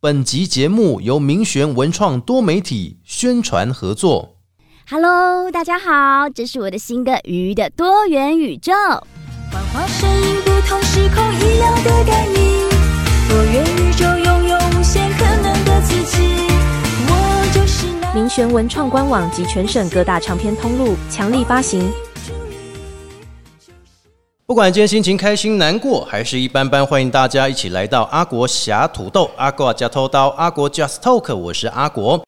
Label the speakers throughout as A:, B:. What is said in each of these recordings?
A: 本集节目由明玄文创多媒体宣传合作。
B: Hello，大家好，这是我的新歌《鱼的多元宇宙》。
C: 幻化声音，不同时空一样的感应。多元宇宙拥有无限可能的自己，我就是那
D: 民权文创官网及全省各大唱片通路强力发行。
A: 不管今天心情开心、难过还是一般般，欢迎大家一起来到阿国侠土豆、阿国加偷刀、阿国 Just Talk，我是阿国。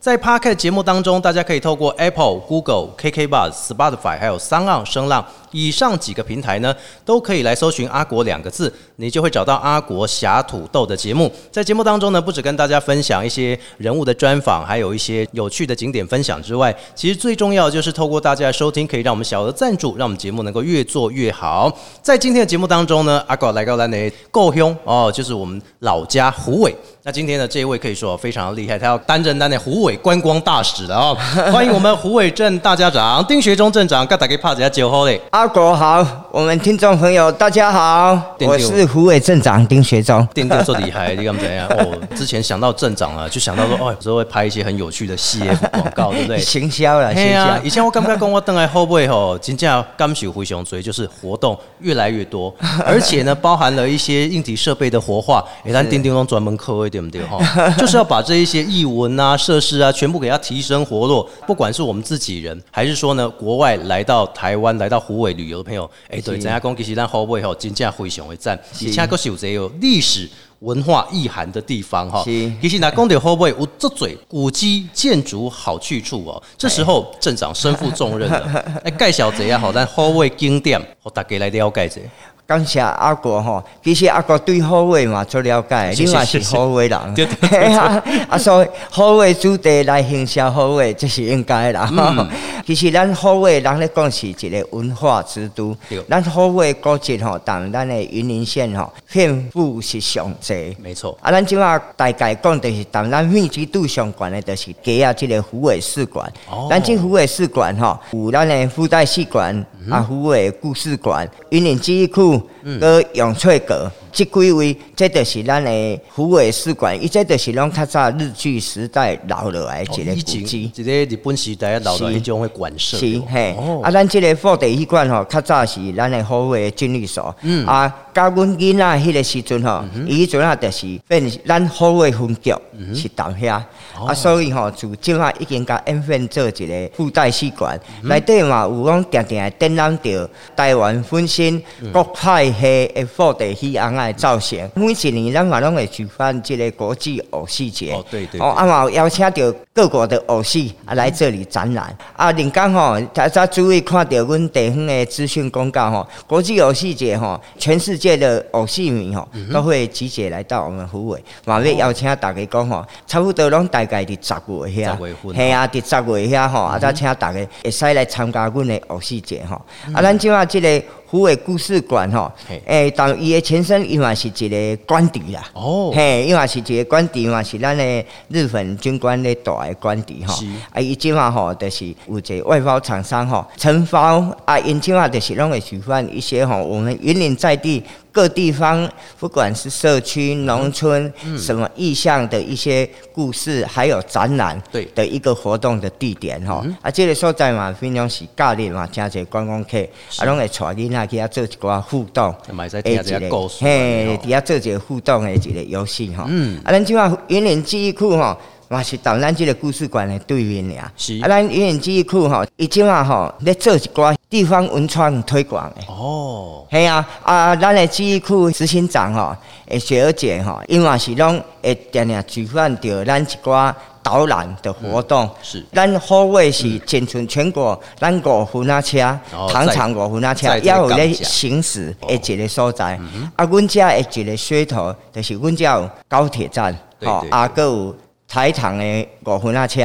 A: 在 Park 节目当中，大家可以透过 Apple、Google、KKBox、Spotify 还有 s o n 声浪。以上几个平台呢，都可以来搜寻“阿国”两个字，你就会找到阿国侠土豆的节目。在节目当中呢，不止跟大家分享一些人物的专访，还有一些有趣的景点分享之外，其实最重要就是透过大家的收听，可以让我们小额赞助，让我们节目能够越做越好。在今天的节目当中呢，阿国来到咱的够凶哦，就是我们老家虎尾。那今天的这一位可以说非常厉害，他要担任咱的虎尾观光大使了哦。欢迎我们虎尾镇大家长丁学忠镇长，跟大家拍一下酒后嘞。
E: 阿国好，我们听众朋友大家好，
A: 丁丁
E: 我是湖尾镇长丁学忠。
A: 店店做厉害，你敢怎样？哦，之前想到镇长啊，就想到说，哦，有时候会拍一些很有趣的 CF 广告，对不对？
E: 行销了，行销
A: 以。前我感觉跟我等来后背吼，真正感受非常以，就是活动越来越多，而且呢，包含了一些硬体设备的活化，也，咱钉钉拢专门科一点对哈，就是要把这一些艺文啊、设施啊，全部给它提升活络。不管是我们自己人，还是说呢，国外来到台湾、来到湖尾旅游的朋友，诶，对，
E: 是
A: 咱家讲其实咱后背吼，真正非常的赞，而且佫是有这个历史。文化意涵的地方哈，其实咱讲到后背有这嘴古迹建筑好去处哦。这时候镇长身负重任了，哎，介绍一下吼，咱后尾景点，和大家来了解一下。
E: 感谢阿国吼，其实阿国对好尾嘛做了解，
A: 是
E: 你嘛是
A: 是是
E: 好尾人，
A: 对对对
E: 嘿啊，啊所以好尾主题来行销好尾，这是应该啦。
A: 嗯
E: 其实咱好尾人咧讲是一个文化之都，咱好尾古迹吼，当咱的云林县吼，遍布是上济。
A: 没错，
E: 啊，咱即马大概讲的是，当咱密集度上悬的，就是加啊，即个虎尾士馆。
A: 哦
E: 咱这虎尾士馆吼，有咱的附带戏馆，啊，虎尾故事馆、云岭记忆库，搁永翠阁。即几位，这就是咱的虎尾使馆，伊这就是拢较早日据时代留落来的一个古迹。
A: 一个日本时代留落
E: 来
A: 迄种的馆舍，
E: 是嘿，
A: 哦。
E: 啊，咱即个福地戏馆吼，较早是咱的好位军律所，
A: 嗯。
E: 啊，甲阮囡仔迄个时阵吼，伊迄阵啊，就是变咱好位分局
A: 嗯
E: 是当遐，
A: 哦。
E: 啊，所以吼，就即啊已经甲演变做一个附带使馆，
A: 嗯
E: 内底嘛有讲定定展览着台湾分身
A: 嗯。
E: 各派系的副地戏翁仔的造型，每一年咱嘛拢会举办即个国际偶戏节，
A: 哦对对
E: 哦，啊嘛有邀请到各国的偶戏啊来这里展览。啊，另刚吼，大家注意看到阮地方的资讯公告吼，国际偶戏节吼，全世界的偶戏迷吼都会集结来到我们湖尾，嘛要邀请大家讲吼，差不多拢大概伫十月遐
A: 十月份，
E: 嘿啊，伫十月遐吼，啊，再请大家会使来参加阮的偶戏节吼。啊，咱即马即个。虎尾故事馆吼，诶，当伊的前身伊嘛是一个官邸啦，
A: 哦。
E: 嘿，伊嘛是一个官邸嘛，是咱的日本军官咧大的官邸吼。
A: 是。
E: 啊，伊即嘛吼，就是有一个外包厂商吼，承包啊，因即嘛就是拢会举办一些吼，我们云林在地各地方，不管是社区、农村，什么意向的一些故事，还有展览，
A: 对
E: 的一个活动的地点吼。啊，这个所在嘛，非常是教练嘛，真侪观光客，啊，拢会带囡仔去遐做一寡互动。
A: 嘛会使听一个故事
E: 嘿，
A: 吼
E: 伫遐做一个互动的一个游戏吼。
A: 嗯
E: 啊，咱即话云林记忆库吼。嘛是到咱即个故事馆的对面俩，
A: 是。
E: 啊，咱云林记忆库吼，伊即马吼咧做一寡地方文创推广的，
A: 哦，
E: 系啊，啊，咱的记忆库执行长吼，诶，雪儿姐吼，因为是拢会定定举办着咱一寡导览的活动。
A: 是。
E: 咱好位是仅存全国，咱五分啊车
A: 哦，
E: 糖厂五分啊车也有咧行驶的一个所在。啊，阮遮的一个噱头，就是阮遮有高铁站，
A: 对对
E: 啊，搁有台糖的五分啊车，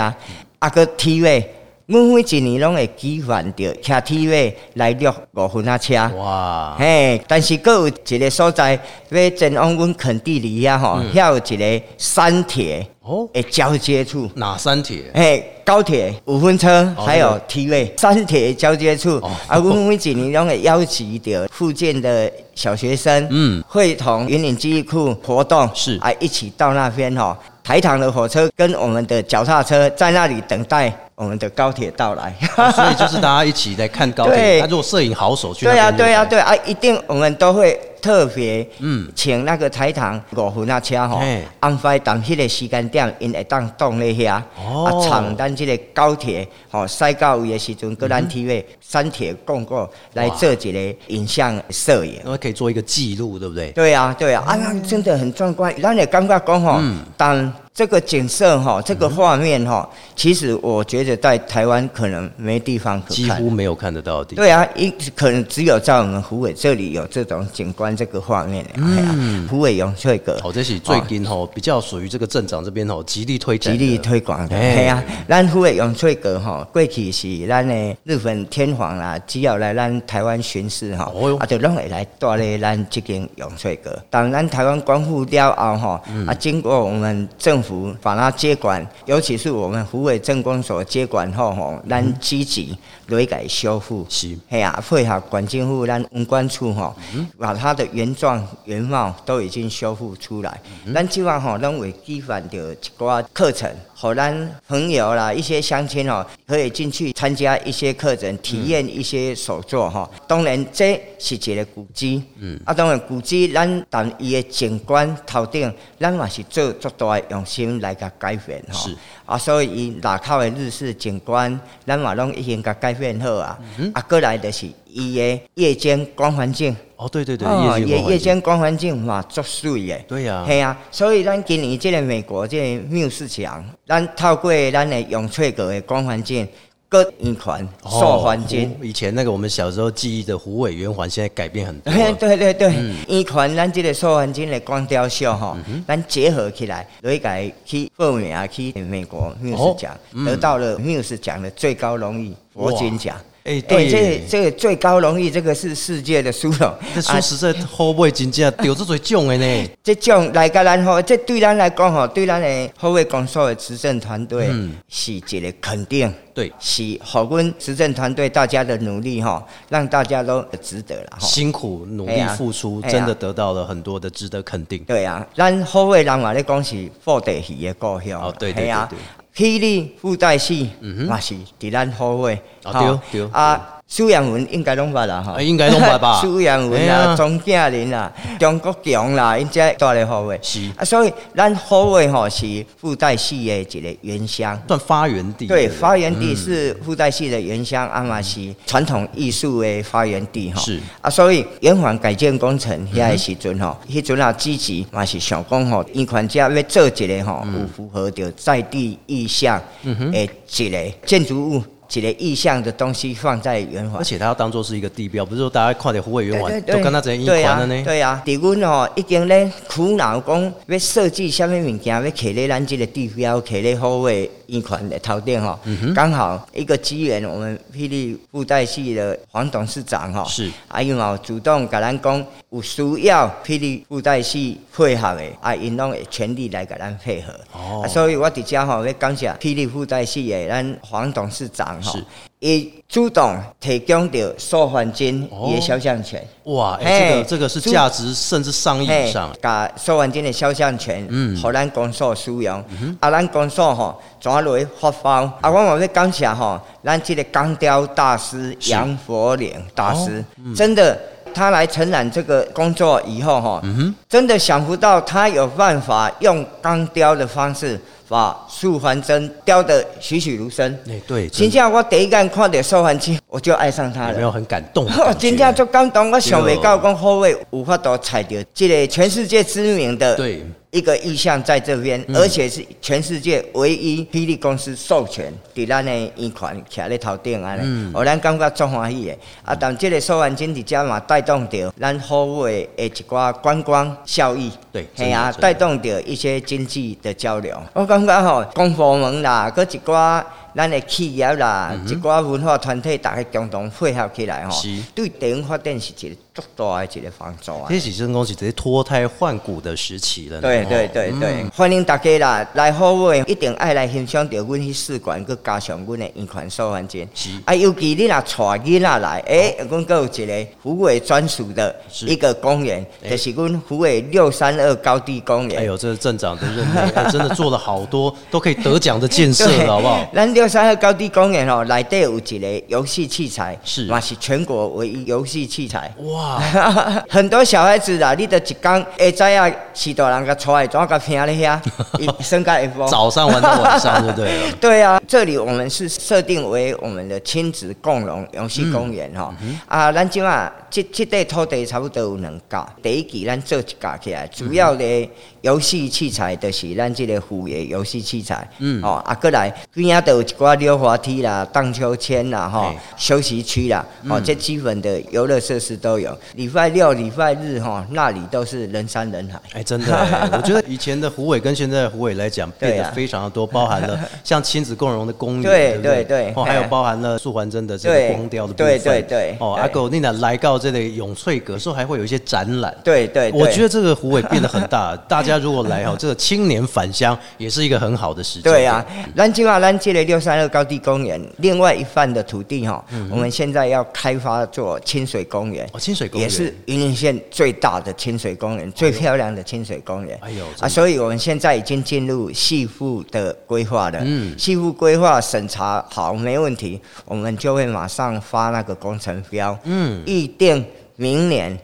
E: 啊，个体位。阮每一年拢会举办着骑体位来录五分啊车。
A: 哇，
E: 嘿，但是佫有一个所在要前往阮垦地里啊吼，遐、有一个山铁
A: 哦，
E: 的交接处。
A: 哪山铁？
E: 嘿，高铁、五分车
A: 哦
E: 还有
A: 这个
E: 体位山铁交接处
A: 哦，
E: 啊，阮每一年拢会邀集着附近的小学生，
A: 嗯
E: 嗯，会同云岭记忆库活动，
A: 是
E: 啊，一起到那边吼，台糖的火车跟我们的脚踏车在那里等待我们的高铁到来。
A: 哦所以就是大家一起来看高铁。
E: 对
A: 那如果摄影好手去那
E: 对啊，对啊，对啊，一定我们都会特别
A: 嗯
E: 嗯，请那个台糖五分啊车吼
A: 嘿，
E: 安排当迄个时间点，因会当动咧遐，
A: 哦
E: 啊，抢单即个高铁吼驶到位的时阵，搁
A: 嗯
E: 咱体位山铁共过来做一个影像摄影。
A: 那可以做一个记录，对不对？
E: 对啊，对啊，啊，那真的很壮观。咱也感觉讲吼，
A: 嗯
E: 当这个景色哈，这个画面哈，其实我觉得在台湾可能没地方可看。
A: 几乎没有看得到的地方。
E: 对啊，一可能只有在我们湖尾这里有这种景观这个画面。嗯，湖尾永翠阁，
A: 哦，这是最近吼比较属于这个镇长这边吼极力推
E: 极
A: 展的，
E: 力推广的。
A: 哎
E: 嘿啊，咱湖尾永翠阁吼，过去是咱的日本天皇啦，只要来咱台湾巡视哈
A: 哦，
E: 啊，就拢会来带咧咱这间永翠阁。当咱台湾光复了后哈，
A: 嗯
E: 啊，经过我们政府把它接管，尤其是我们湖北政工所接管后吼，咱积极雷改修复。
A: 是
E: 嘿啊，配合管政府咱文管处吼，把它的原状原貌都已经修复出来。咱即望吼，拢会规范着一寡课程，互咱朋友啦、一些乡亲哦，可以进去参加一些课程，体验一些手作吼。当然，这是一个古迹，嗯，啊，当然古迹咱但伊的景观头顶，咱嘛是做足大的用心来甲改变吼。
A: 是
E: 啊，所以伊内口的日式景观，咱嘛拢已经甲改变好啊。啊，过来就是伊的夜间光环境，
A: 哦，对对对，
E: 哦夜
A: 夜
E: 间光环境嘛作祟耶。
A: 对呀
E: 系啊，所以咱今年即个美国即个缪市场，咱透过咱的永翠阁的光环境，各圆环、塑环境。
A: 湖以前那个我们小时候记忆的虎尾圆环，现在改变很多。
E: 对对对对，圆环咱这个塑环境的光雕秀吼，咱结合起来，来改去报名啊，去美国缪斯奖，得到了缪斯奖的最高荣誉佛金奖。
A: 哎对
E: 这这个最高荣誉，这个是世界的殊荣。
A: 这说实在，后尾真正丢这最囧的呢。
E: 这奖来甲咱吼，这对咱来讲吼，对咱的后卫公所的执政团队
A: 嗯
E: 是一个肯定。
A: 对，
E: 是好阮执政团队大家的努力哈，让大家都值得了哈。
A: 辛苦努力付出，真的得到了很多的值得肯定。
E: 对啊，咱好尾人话咧讲是布袋戏的故乡。
A: 哦对对对对，
E: 霹雳布袋戏嘛是伫咱好尾。
A: 哦
E: 吼
A: 对对
E: 啊。苏阳文应该拢捌啦哈
A: 啊，应该拢捌吧
E: 苏阳文
A: 哎呀
E: 啦、钟景林啦、中国强啦，因这带咧好尾。
A: 是
E: 啊，所以咱好尾吼是附带戏的一个原乡。
A: 算发源地。
E: 对，
A: 不
E: 发源地是附带戏的原乡，阿嘛是传统艺术的发源地哈。
A: 是
E: 啊，所以圆环改建工程遐的时阵吼，迄阵啊积极嘛是想讲吼，因款家要做一个吼，有符合着在地意向的一个建筑物。一个意向的东西放在圆环。
A: 而，且它要当做是一个地标，不是说大家看到湖尾圆环？都跟它在一环了呢。
E: 对啊，伫阮吼已经咧苦恼讲要设计什么物件，要放咧咱即个地标，放咧好位圆环的头顶吼，
A: 嗯
E: 刚好一个机缘，我们霹雳布袋戏的黄董事长哈，
A: 是。
E: 啊，因嘛有主动甲咱讲有需要霹雳布袋戏配合的，啊，因拢会全力来甲咱配合。
A: 哦。
E: 啊，所以我伫遮吼要感谢霹雳布袋戏的咱黄董事长吼
A: 是，
E: 伊主动提供着受环境
A: 哦
E: 伊的肖像权。
A: 哇，哎，这
E: 嘿
A: 个这个是价值甚至上亿以上。
E: 甲受完金的肖像权，
A: 嗯
E: 互咱公所使用。啊，咱公所吼，怎啊落去发包？啊，我嘛要感谢吼，咱这个钢雕大师杨佛岭大师，
A: 哦
E: 真的。他来承揽这个工作以后，哈、真的想不到他有办法用钢雕的方式把素环针雕得栩栩如生。
A: 哎，对，
E: 真正我第一眼看到素环针，我就爱上它了。
A: 有没有很感动？
E: 真正足感动，我想袂到
A: 对
E: 讲后卫有法度踩到这个全世界知名的
A: 对
E: 一个意向在这边，而且是全世界唯一霹雳公司授权伫咱的一款徛咧头顶安尼，互咱感觉足欢喜的。啊，但这个收完金伫遮嘛带动着咱好诶的一寡观光效益。
A: 对
E: 系啊，带动着一些经济的交流。我感觉吼，公部门啦，搁一寡咱的企业啦，一寡文化团体，大家共同配合起来吼
A: 是，
E: 对地方发展是一个足大的一个帮助啊。
A: 这是真讲是直接脱胎换骨的时期了呢。
E: 对对
A: 哦
E: 对对，欢迎大家啦！来好位一定爱来欣赏到阮去试馆，佮加上阮的演款收环境
A: 是。
E: 啊，尤其你若带囡仔来，诶、阮佮有一个虎尾专属的一个公园，
A: 哎
E: 就是阮虎尾六三二高地公园。
A: 哎呦，这是镇长的任内，哎真的做了好多都可以得奖的建设了，好不好？
E: 咱六三河高地公园哦，内底有一个游戏器材，
A: 是
E: 嘛是全国唯一游戏器材。
A: 哇，
E: 很多小孩子啊，你都一讲会知啊是大人甲带的，怎甲拼咧遐，伊升甲下晡。
A: 早上玩到晚上就对了。
E: 对啊，这里我们是设定为我们的亲子共融游戏公园哈、啊，咱今啊，这这块土地差不多有两架，第一期咱做一架起来，主要的游戏器材就是咱这个虎爷游戏器材，嗯，哦，啊，过来边仔都有一寡溜滑梯啦、荡秋千啦、哈、
A: 嘿。
E: 休息区啦，哦，这基本的游乐设施都有。礼拜六、礼拜日哈、那里都是人山人海。
A: 哎，真的哎，我觉得以前的虎尾跟现在的虎尾来讲，变得非常的多，包含了 像亲子共融的公园，
E: 对
A: 不对？
E: 对对
A: 哦，还有
E: 哎
A: 包含了素环真的这个光雕的部
E: 对
A: 分，
E: 对对
A: 哦，阿狗你那来到这里永翠阁，时候还会有一些展览。
E: 对对对，
A: 我觉得这个湖尾变得很大，大家如果来哦，这个青年返乡也是一个很好的时间。
E: 对啊，南京啊，南京的六三二高地公园，另外一半的土地哈，我们现在要开发做清水公园。
A: 哦，清水公园
E: 也是云林县最大的清水公园，最漂亮的清水公园。
A: 哎呦
E: 啊，所以我们现在已经进入细部的规划了。
A: 嗯
E: 细部规划审查好没问题，我们就会马上发那个工程标。
A: 嗯
E: 预定明年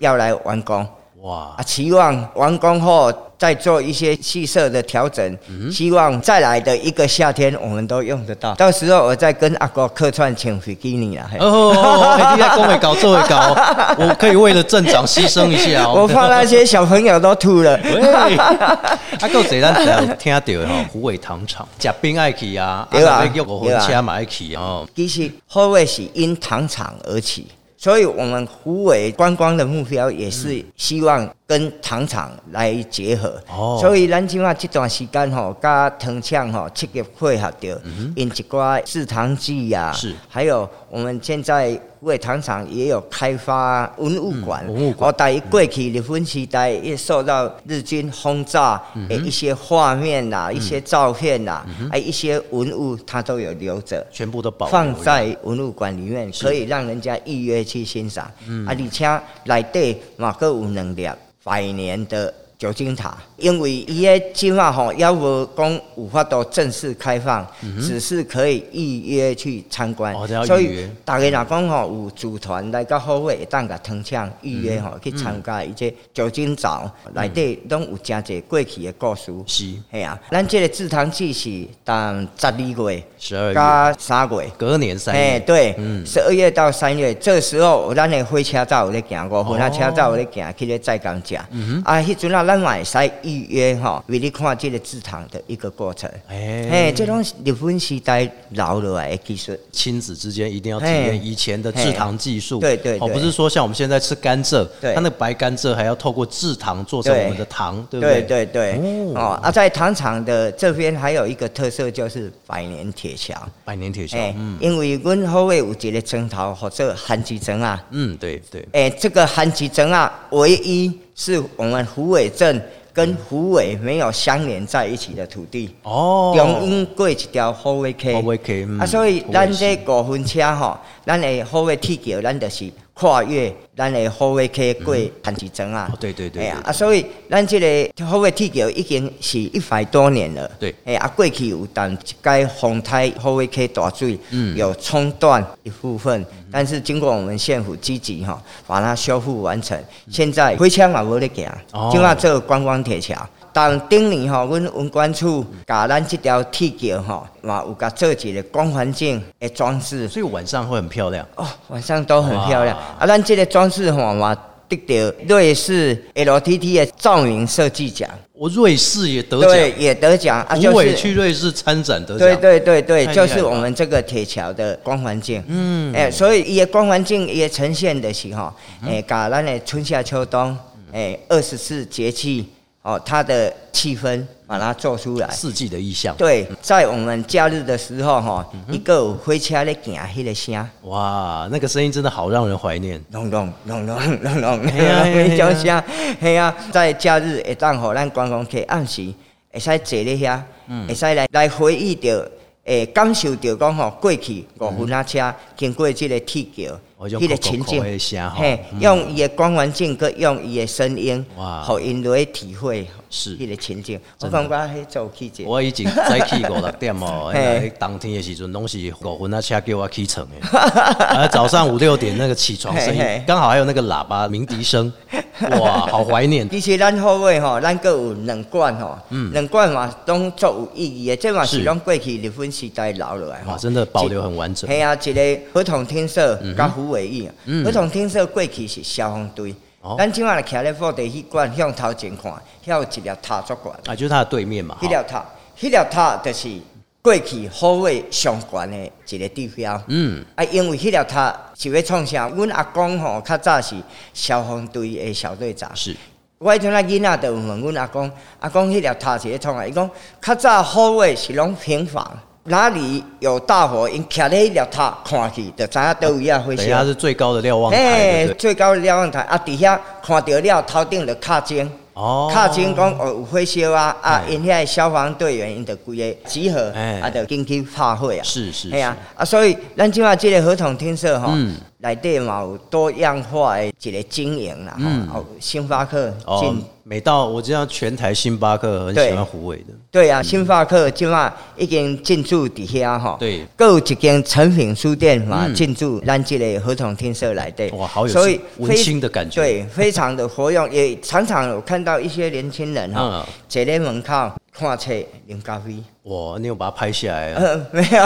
E: 要来完工。
A: 哇
E: 啊，期望完工后再做一些细设的调整，希望再来的一个夏天我们都用得到。到时候我再跟阿哥客串请飞机你啦。嘿
A: 哦哦哦，哎你在公会搞这会搞，我可以为了镇长牺牲一下哦。
E: 我怕那些小朋友都吐了。
A: 喂，啊，够侪咱有听到的吼，虎尾糖厂食冰爱去啊，
E: 对啊
A: 啊，要五分车嘛爱去哦。
E: 其实后尾是因糖厂而起，所以我们湖尾观光的目标也是希望跟糖厂来结合。
A: 哦。
E: 所以咱今啊这段时间吼，甲糖厂吼积极配合着，因一寡制糖剂呀，
A: 是。
E: 还有我们现在为糖厂也有开发文物馆，
A: 嗯文物馆。
E: 哦，在过去日本时代也受到日军轰炸的一些画面呐、一些照片呐、还有一些文物，它都有留着。
A: 全部都保留
E: 放在文物馆里面，可以让人家预约去欣赏。啊，而且内底嘛，佫有两粒百年的酒精塔，因为伊个计划吼，要无讲有法度正式开放，只是可以预约去参观。
A: 哦
E: 所以大家若讲吼，有组团来到好位，会当甲糖厂预约
A: 嗯
E: 吼，去参加伊这酒精早内底拢有真侪过去的故事。
A: 是。
E: 系啊，咱这个制糖季是当十二月
A: 十二月。
E: 加三月。
A: 隔年三
E: 哎，
A: 月，
E: 对
A: 嗯，
E: 十二月到三月，这时候咱的火车站有咧行，五分啊
A: 哦
E: 车站有咧行，去咧载工食。啊，迄阵啊，咱嘛会使预约吼，为你看这个制糖的一个过程。
A: 哎
E: 嘿，这种是日本时代留落来的技术。
A: 亲子之间一定要体
E: 嘿
A: 验以前的制糖技术。哦，
E: 对对哦
A: 不是说像我们现在吃甘蔗，
E: 对
A: 它那个白甘蔗还要透过制糖做成我们的糖，对不
E: 对
A: 对？
E: 对对，
A: 哦
E: 哦啊，在糖厂的这边还有一个特色就是百年铁桥。
A: 百年铁桥，
E: 因为阮后尾有一个砖头或者韩吉砖啊，
A: 嗯，对对，
E: 哎、这个韩吉镇啊，唯一是我们虎尾镇跟虎尾没有相连在一起的土地，
A: 哦，
E: 中央过一条虎尾溪，
A: 虎尾溪嗯
E: 啊，所以咱这五分车吼，咱的虎尾铁桥，咱就是跨越咱的虎尾溪过韩吉镇啊。
A: 哦，对对对对
E: 哎呀啊，所以咱这个虎尾铁桥已经是一百多年了，
A: 对
E: 哎啊，过去有但一该风台虎尾溪大水，
A: 嗯。
E: 有冲断一部分，但是经过我们县府积极哈，把它修复完成，现在火车嘛无咧行
A: 哦，
E: 今嘛做观光铁桥。当顶年吼，阮文管处甲咱即条铁桥吼，嘛有甲做一个光环境的装饰，
A: 所以晚上会很漂亮。
E: 哦，晚上都很漂亮。
A: 哇。
E: 啊，咱这个装饰吼嘛，得到瑞士 LTT 的照明设计奖，
A: 我瑞士也得
E: 对，
A: 奖，
E: 也得奖啊，就是
A: 去瑞士参展得奖，
E: 对对对对，就是我们这个铁桥的光环境。
A: 嗯，
E: 哎、所以伊的光环境也呈现的是吼，哎、甲咱的春夏秋冬，哎、二十四节气哦，它的气氛把它做出来。
A: 四季的意象。
E: 对，在我们假日的时候哈，
A: 嗯
E: 一个有火车咧行迄个声，
A: 哇，那个声音真的好让人怀念。
E: 隆隆隆隆隆隆，
A: 嘿啊嘿啊
E: 迄 种声，嘿啊，在假日会当互咱观光客按时会使坐咧遐，
A: 嗯
E: 会使来来回忆着。诶，感受着讲吼，过去五分啊车经过即个铁桥，迄个情境
A: 的声吼，
E: 嘿，
A: 嗯。
E: 用伊的光环境，佮用伊的声音，
A: 哇。
E: 互因落去体会
A: 是。
E: 迄个情景。我感觉迄做起者，
A: 我已经早起五六点哦，
E: 嘿。
A: 那冬天的时阵拢是五分啊车叫我起床的，啊早上五六点那个起床声音刚好还有那个喇叭鸣笛声，哇，好怀念。
E: 其实咱好尾吼，咱各有两罐吼，两罐嘛拢足有意义的，这嘛是。拢过去日本时代留落来
A: 哇，
E: 吼。
A: 真的保留很完整。
E: 系啊，一个合同天色甲虎尾翼，合同天色过去是消防队
A: 哦，
E: 咱即马徛咧福地迄馆向头前看，遐有一粒塔足悬，
A: 啊，就是它的对面嘛。
E: 迄粒塔，迄粒塔就是过去好位上悬的一个地标。
A: 嗯，
E: 啊，因为迄粒塔是要创啥？阮阿公吼较早是消防队的小队长。
A: 是
E: 我迄阵仔囡仔就有问阮阿公，阿公迄粒塔是咧创啊？伊讲较早好位是拢平房，哪里有大火，因徛咧迄粒塔看去，就知影倒位啊火
A: 等一下它。是最高的瞭望台，
E: 嘿
A: 对不对？
E: 最高的瞭望台啊，伫遐看到了头顶就敲钟。
A: 哦
E: 敲钟讲哦有火烧啊，啊
A: 哎
E: 因遐消防队员因着规个集合，
A: 哎
E: 啊就进去拍火啊。
A: 是是
E: 系啊，啊所以咱即马即个合同听说吼
A: 嗯，
E: 内底嘛有多样化的一个经营啦，
A: 嗯
E: 吼，有星巴克
A: 哦
E: 进。，
A: 每到我知道全台星巴克很喜欢胡伟的，
E: 对啊，星巴克今晚已经进驻底下吼，
A: 对，
E: 各有一间成品书店嘛
A: 嗯。
E: 进驻南极的合同厅舍内底，
A: 哇好有
E: 所以
A: 温馨的感觉。
E: 对，非常的活用，也常常有看到一些年轻人哈
A: 嗯，
E: 坐在门口看册啉咖啡，
A: 哇，你有把它拍下来啊？
E: 呃，没有，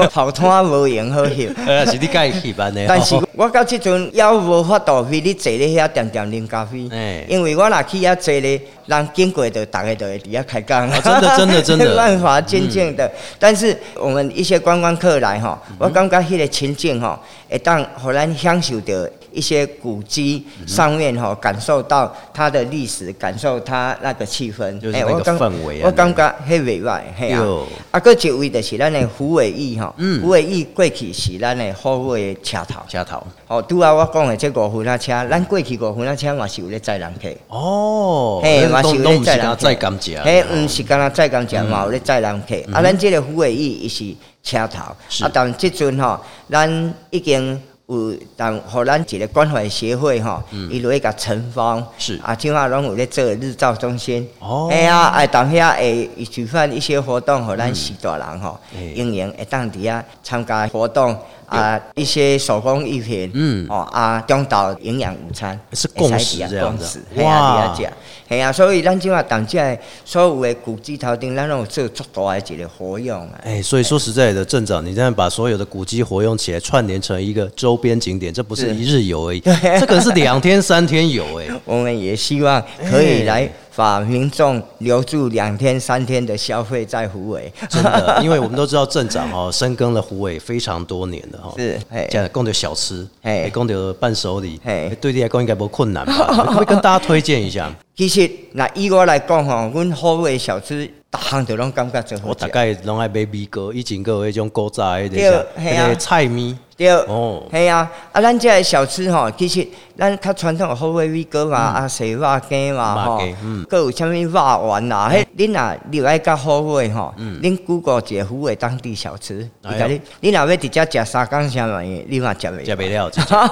E: 我头摊无闲好翕。
A: 呃，是你盖起班的哦，
E: 但是我到即阵也无法度去你坐咧遐点点啉咖啡
A: 哎，
E: 因为我若去遐坐咧，人经过就大概都会伫遐开讲。
A: 哦真的真的 真的
E: 没办法，渐渐的。但是我们一些观光客来哈，
A: 嗯
E: 我感觉迄个情景吼，会当互咱享受到一些古迹上面哈，感受到它的历史，感受它那个气氛，
A: 就是那个氛围啊
E: 我感觉迄袂歹，嘿啊
A: 哟。
E: 啊，搁一位就是咱的胡伟义吼，
A: 嗯
E: 虎尾翼过去是咱的虎尾的车头。
A: 车头
E: 哦，拄啊，我讲的这五分啊车，咱过去五分啊车嘛是有咧载人客，
A: 哦，
E: 嘿，嘛是有
A: 都都不是跟他
E: 咧载人客。
A: 再甘蔗，
E: 嘿，毋是干那载甘蔗嘛，有咧载人客。啊，咱这个胡伟义伊是车头，啊，但即阵吼，咱已经。有，当互咱一个关怀协会吼，伊落去甲陈芳
A: 是。
E: 啊，即马拢有咧做日照中心。
A: 哦。
E: 哎呀，哎，当遐会举办一些活动，互咱许大人吼
A: 哎，
E: 营营会当伫遐参加活动啊，一些手工艺品，
A: 嗯。
E: 哦啊，中岛营养午餐
A: 是共识这样子。哇。
E: 伫遐食，嘿啊，所以咱即话当这的所有的古迹头顶，咱拢有做足大的一个活用啊。
A: 哎，所以说实在的，镇长，你这样把所有的古迹活用起来，串联成一个周边景点，这不是
E: 是。
A: 一日游而已，这个是两天三天游哎。
E: 我们也希望可以来把民众留住两天三天的消费在湖尾。
A: 真的，因为我们都知道镇长 哦，深耕了湖尾非常多年了哈。
E: 是嘿
A: 这样供的小吃，
E: 嘿
A: 哎，供的伴手礼，
E: 嘿
A: 哎对你来讲应该不困难吧？可以跟大家推荐一下？
E: 其实，那以我来讲吼，阮虎尾小吃，逐项都拢感觉真好
A: 我大。概拢爱买米糕，以前个有迄种古早的
E: 对
A: 那个
E: 嘿啊
A: 那个菜米，
E: 对，
A: 哦。
E: 系啊，啊，咱这个小吃吼，其实咱较传统的虎尾米糕嘛，啊，西肉羹嘛，吼
A: 嗯，
E: 搁有啥物肉丸啦，迄恁若入来甲虎尾吼，恁 Google 一个虎尾当地小吃，
A: 嗯哎呦。
E: 伊甲你，恁若要直接食三缸啥物事，你嘛食袂。
A: 食袂了，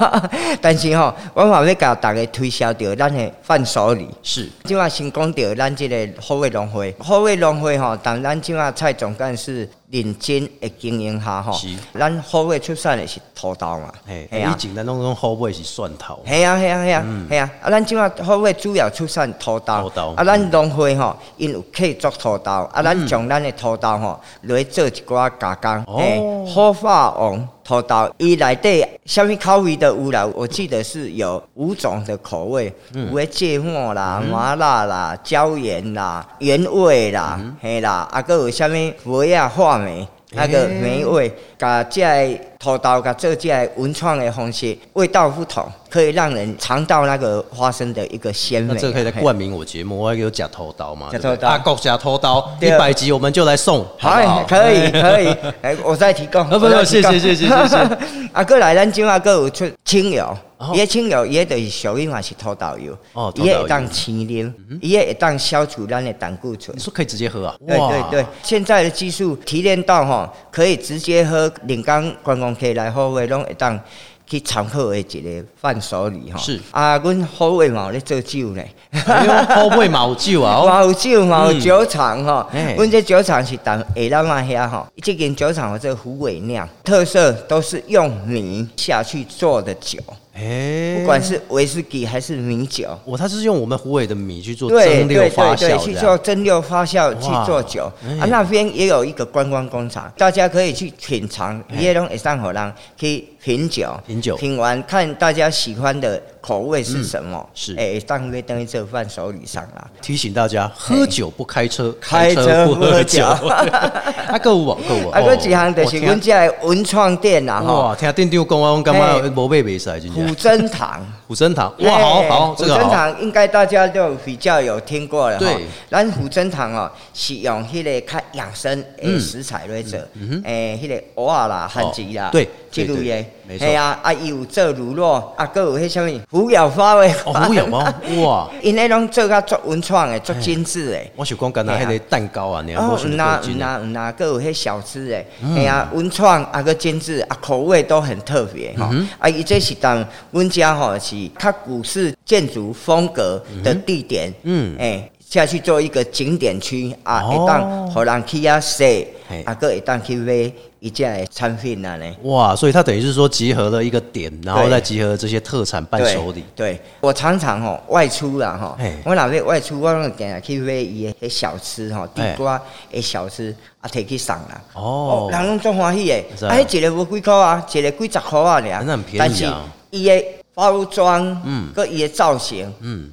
E: 但是吼，我嘛要甲大家推销着咱的伴手礼。
A: 是。
E: 即马先讲着咱即个好味农会，好味农会吼，当咱即马蔡总干事认真的经营下吼
A: 是，
E: 咱好尾出产的是土豆嘛，
A: 以前咱拢讲好尾是蒜头，
E: 系啊，系啊，系啊，系啊！啊，咱即马好尾主要出产土豆，啊，咱农会吼，因有客做土豆，啊，咱将咱的土豆吼，落去做一寡加工，
A: 哦。
E: 嘿，火化王土豆，伊内底虾米口味都有啦？我记得是有五种的口味，有诶芥末啦、麻辣啦、椒盐啦、原味啦，嘿啦，啊，搁有虾米梅啊、话梅。那个梅味，把这个土豆甲做这个文创的方式，味道不同，可以让人尝到那个花生的一个鲜美。
A: 那这可以来冠名我节目，我要有假头刀嘛？
E: 假头刀
A: 对不对阿国假头刀，一百集我们就来送，好？
E: 可 以可以，哎，我再提供。
A: 啊不不
E: 我再提供
A: 谢谢谢谢谢谢。
E: 啊，过来咱今仔个有出清油
A: 哦，
E: 伊的清油，伊的就是属于嘛是土豆油。
A: 哦，土豆油。
E: 伊会当清啉，伊会当消除咱的胆固醇。
A: 你。说可以直接喝啊？
E: 对对对，现在的技术提炼到吼，可以直接喝临港观光客来好味，拢会当去参考的一个伴手礼吼。
A: 是。
E: 啊，阮好味嘛有咧做酒呢，
A: 哎呦，好味毛酒啊！哦
E: 嘛有酒嘛有酒厂吼。
A: 哎。
E: 阮这酒厂是当下咱嘛遐吼，这间酒厂有这个虎尾酿，特色都是用米下去做的酒，
A: 哎，
E: 不管是威士忌还是米酒。
A: 我他是用我们湖尾的米去做
E: 对
A: 蒸馏
E: 对
A: 发
E: 对对，去做蒸馏发酵去做酒。
A: 哎。
E: 啊，那边也有一个观光工厂，大家可以去品尝，
A: 哎。
E: 也拢会上火人去品酒，
A: 品酒。
E: 品完看大家喜欢的口味是什么，
A: 嗯是
E: 哎，当归等于这伴手礼上啦。
A: 提醒大家喝酒不开车，
E: 开车
A: 车不喝酒。
E: 酒
A: 啊，购物啊，购物。
E: 啊，个一项就是
A: 我
E: 阮这个文创店啦吼，
A: 哇，听店长讲，我感觉
E: 嘿
A: 无买袂使，真正。古。
E: 珍堂。
A: 虎生堂，哇，好
E: 哎
A: 好，这个
E: 虎珍。堂应该大家都比较有听过了哈。
A: 对，
E: 咱虎珍堂哦，是用迄个较养生诶食材来做，诶，迄个蚵仔啦、番薯啦，
A: 嗯对对对
E: 这类的，
A: 没错
E: 嘿啊，啊，伊有做乳酪，啊，搁有迄什么虎咬花的，
A: 哦，虎咬包，哇！
E: 因迄拢做较足文创的、足精致的。
A: 我是讲干那迄个蛋糕啊，你要
E: 哦，
A: 摸是
E: 有拿有
A: 过劲的。
E: 拿有拿，搁有迄小吃诶，
A: 嗯
E: 哎呀，文创啊个精致啊，口味都很特别吼。
A: 嗯
E: 啊，伊这是当阮家吼是较古式建筑风格的地点，
A: 嗯
E: 嗯，哎。下去做一个景点区啊，
A: 哦
E: 会当互人去啊踅
A: 嘿，
E: 啊，个会当去买一件的产品啊呢。
A: 哇，所以它等于是说集合了一个点，然后再集合这些特产伴手礼。
E: 对，我常常吼外出啦吼
A: 嘿，
E: 我哪会外出，我拢定定去买伊的小吃吼，地瓜的小吃啊，摕去送啦。
A: 哦
E: 哦，人拢足欢喜的
A: 是。
E: 啊，迄一个无几箍啊，一个几十箍啊尔。
A: 那很便宜啊
E: 但是伊的包装，
A: 嗯
E: 嗯，佮伊的造型，
A: 嗯。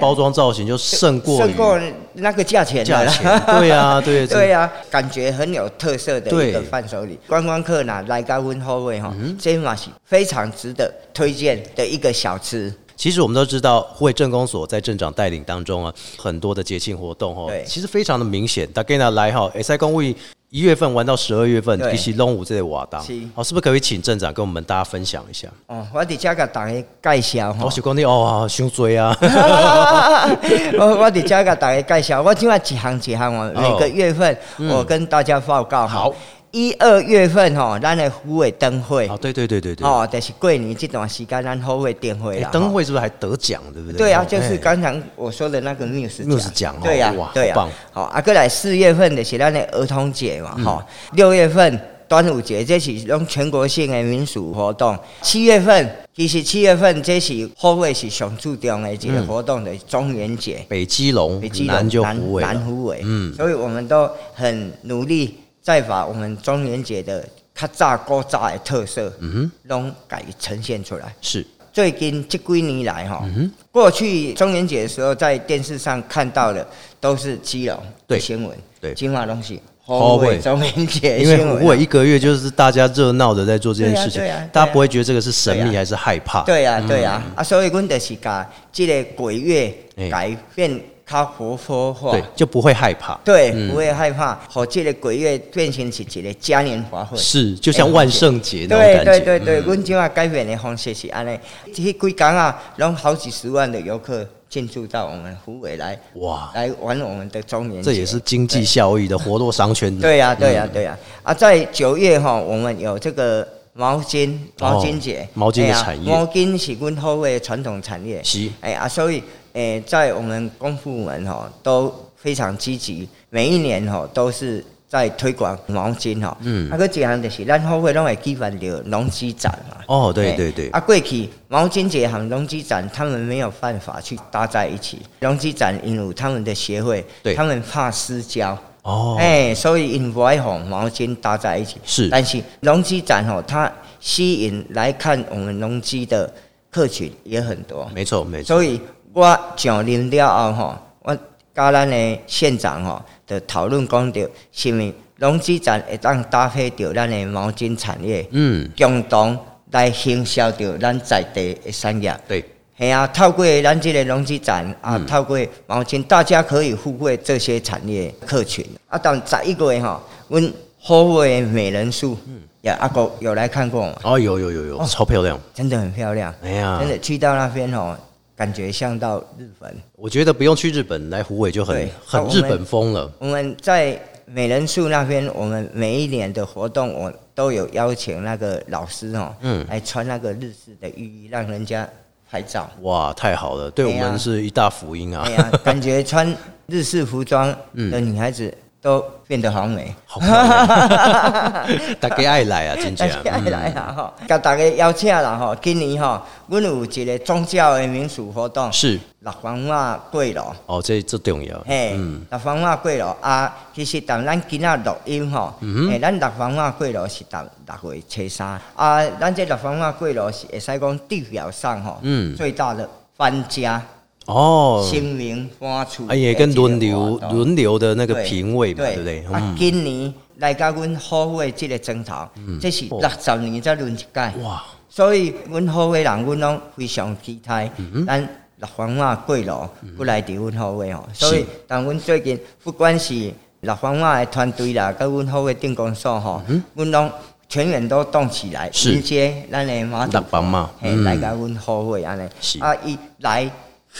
A: 包装造型就胜过
E: 胜过那个价钱
A: 价
E: 了
A: 钱。对啊对
E: 对啊，感觉很有特色的一个伴手礼。观光客呐来到温后味哈，
A: 嗯
E: 这嘛是非常值得推荐的一个小吃。
A: 其实我们都知道，护卫镇公所在镇长带领当中啊，很多的节庆活动哦
E: 对，
A: 其实非常的明显。大家呢来哈，哎，在公卫一月份玩到十二月份，
E: 对。
A: 其实龙舞这个瓦当
E: 是，
A: 哦，是不是可以请镇长跟我们大家分享一下？
E: 哦，我伫遮甲大家介绍吼。
A: 我。是讲你哦，伤追啊，
E: 我我伫遮甲大家介绍，我今晚一行一项哦，
A: 哦。
E: 每个月份我跟大家报告。
A: 好，
E: 一二月份吼，咱的虎尾灯会。
A: 哦，对对对对对，
E: 哦，就是过年这段时间，咱虎尾灯会啦。
A: 哎灯
E: 吼。
A: 会是不是还得奖，对不对？
E: 对啊，
A: 哦
E: 就是
A: 哎。
E: 刚才我说的那个 Muse
A: 奖。哦
E: 对呀
A: 哇，
E: 对呀
A: 好棒，
E: 好啊，过来四月份的是咱的儿童节嘛，
A: 嗯。
E: 哈，六月份端午节，这是拢全国性的民俗活动。七月份其实七月份这是后尾是上注重的一个活动的中元节。
A: 北基隆
E: 北基，隆
A: 南就虎尾
E: 南虎尾，
A: 嗯
E: 嗯，所以我们都很努力，再把我们中元节的较早古早的特色，
A: 嗯哼，
E: 拢改呈现出来。
A: 是。
E: 最近这几年来哈，
A: 嗯
E: 过去中元节的时候，在电视上看到的都是基隆
A: 对。
E: 的新闻，
A: 对。
E: 今晚东西
A: 好
E: 后
A: 会
E: 中元节的
A: 因为
E: 新闻啊。
A: 虎尾一个月就是大家热闹的在做这件事情大家不会觉得这个是神秘还是害怕。
E: 对呀、对呀、啊，所以阮就是把这个鬼月
A: 哎。
E: 改变较活泼化。
A: 对，就不会害怕。
E: 对，
A: 嗯
E: 不会害怕，和这个鬼月变成是一个嘉年华会。
A: 是，就像万圣节那种
E: 对
A: 感觉。
E: 对对对，
A: 嗯
E: 阮今啊改变的方式是安尼，这几天啊，拢好几十万的游客进驻到我们湖北来，
A: 哇，
E: 来玩我们的中年。
A: 这也是经济效益的活络商圈。
E: 对呀、对呀、对呀、啊，在九月哈，我们有这个毛巾毛巾节，
A: 哦毛巾的产业
E: 毛巾是阮后尾的传统产业。
A: 是
E: 哎啊，所以诶，在我们公部门哈都非常积极，每一年哈都是在推广毛巾哈。
A: 嗯
E: 啊，个一项就是咱后会拢会举办着农机展嘛。
A: 哦，对
E: 哎
A: 对对，
E: 啊，过去毛巾节和农机展，他们没有办法去搭在一起。农机展因为他们的协会
A: 对，
E: 他们怕私交。
A: 哦，
E: 哎、所以因不爱和毛巾搭在一起。
A: 是
E: 但是农机展吼，它吸引来看我们农机的客群也很多。
A: 没错没错。
E: 所以我上任了后吼，我甲咱的县长吼，就讨论讲着，是毋是农机站会当搭配着咱的毛巾产业，
A: 嗯，
E: 共同来行销着咱在地的产业。
A: 对，
E: 系啊，透过咱这个农机站啊，
A: 嗯
E: 透过毛巾，大家可以互惠这些产业客群。啊，当十一个月吼，阮后卫美人树，
A: 嗯
E: 也阿哥有来看过吗？
A: 哦，有有有有，超漂亮。
E: 真的很漂亮，
A: 哎呀
E: 真，的去到那边哦，感觉像到日本。
A: 我觉得不用去日本来虎尾就很很日本风了。
E: 我们在美人树那边，我们每一年的活动，我都有邀请那个老师哦，
A: 嗯
E: 来穿那个日式的浴衣，让人家拍照。
A: 哇，太好了，对我们是一大福音啊
E: 哎！呀，感觉穿日式服装的 女孩子都变得好美。
A: 好 大家爱来啊，真
E: 大
A: 正。
E: 爱来啊吼，甲大家邀请啦吼，今年吼，阮有一个宗教的民俗活动，
A: 是。
E: 六方瓦过路。
A: 哦，这这重要。
E: 嘿，
A: 嗯，
E: 六方瓦过路啊，其实当咱今仔录音吼，
A: 嗯
E: 诶，咱六方瓦过路是当六月初三。啊，咱这六方瓦过路是会使讲地表上吼，
A: 嗯。
E: 最大的搬家、
A: 哦，
E: 新名搬出，
A: 哎，也跟轮流轮流的那个
E: 对
A: 评委嘛，对。不对？
E: 啊，
A: 嗯，
E: 今年来甲阮好会这个征头，这是
A: 哦
E: 六十年才轮一届，
A: 哇，
E: 所以阮好会人，阮拢非常期待，
A: 嗯
E: 咱六方话过路，不来伫阮好会吼。所以，但阮最近不管是六方话的团队啦，甲阮好会定工所吼，阮拢全员都动起来，迎接咱的马
A: 六方嘛
E: 嘿，
A: 嗯。
E: 来甲阮好会安尼。
A: 是。
E: 啊，伊来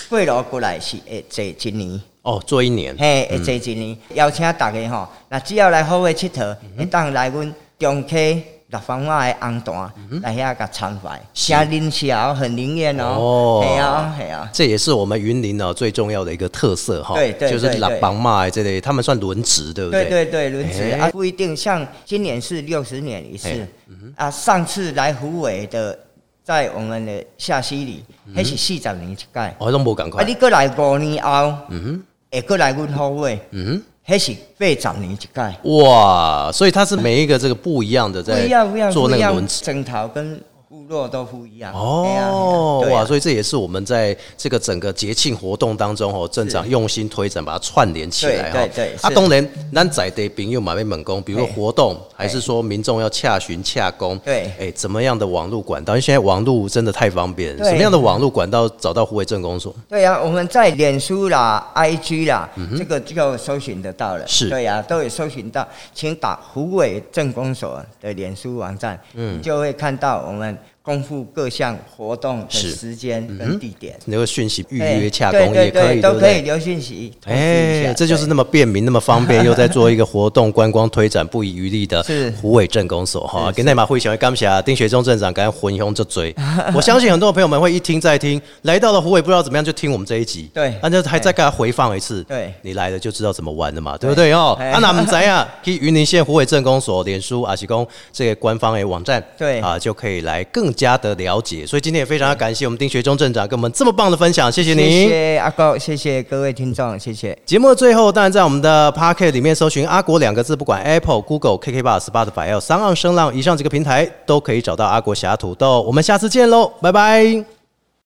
E: 过路过来是会坐一年。
A: 哦，做一年，
E: 嘿，会坐一年，邀请大家吼，那只要来好位佚佗，
A: 嗯
E: 会当来阮中溪六方话的红团来遐甲参拜，
A: 嗯是
E: 声灵巧，很灵验
A: 哦
E: 哦。系啊，系啊。
A: 这也是我们云林哦最重要的一个特色哈。
E: 对对
A: 就是拉
E: 对对
A: 帮嘛这类，他们算轮值，对不
E: 对
A: 对？
E: 对对，轮值
A: 哎
E: 啊，不一定。像今年是六十年一次
A: 嘿
E: 啊，上次来虎尾的，在我们的下溪里，迄是四十年一届。
A: 哦，都无赶
E: 啊，你。过来五年后，
A: 嗯
E: 会过来阮后尾，
A: 哼，嗯
E: 迄是八十年一届。
A: 哇，所以它是每一个这个不一样的在做那个轮子，
E: 枕头跟部落都不一样。
A: 哦，
E: 嘿啊
A: 哇，所以这也是我们在这个整个节庆活动当中哦，镇长用心推展，把它串联起来哈。
E: 对对对
A: 啊，
E: 是
A: 当然，咱在地朋友嘛被猛攻，比如说活动，还是说民众要洽询洽公，
E: 对
A: 哎，怎么样的网络管道？因为现在网络真的太方便，什么样的网络管道找到湖北镇公所？
E: 对呀、我们在脸书啦、IG 啦，这个就搜寻得到了。
A: 嗯是
E: 对呀、都有搜寻到，请打湖尾镇公所的脸书网站，嗯，就会看到我们公布各项活动的时间跟地点。
A: 留个讯息预约
E: 哎
A: 洽公也可以，
E: 都？可以留讯息
A: 哎，
E: 下。
A: 这就是那么便民、那么方便，又在做一个活动观光推展，不遗余力的
E: 是
A: 湖尾镇公所哈。
E: 是
A: 跟内马会小会感谢丁学忠镇长跟混雄这追，我相信很多朋友们会一听再听，来到了湖尾不知道怎么样就听我们这一集，
E: 对
A: 那就还再给他回放一次，
E: 对
A: 你来了就知道怎么玩了嘛，对不对哦？
E: 哎
A: 啊，那我们怎样去云林县湖尾镇公所脸书啊，提供这个官方的网站，
E: 对
A: 啊，就可以来更加的了解。所以今天也非常感谢我们丁学忠镇长跟我们这么棒的分享，谢谢您。
E: 谢谢阿高，谢谢各位听众，谢谢。
A: 节目的最后，当然在我们的 p o c k e t 里面搜寻“阿国”两个字，不管 Apple、Google、KK Bus、Spotify 还有三浪声浪以上几个平台，都可以找到阿国侠土豆。我们下次见喽，拜拜。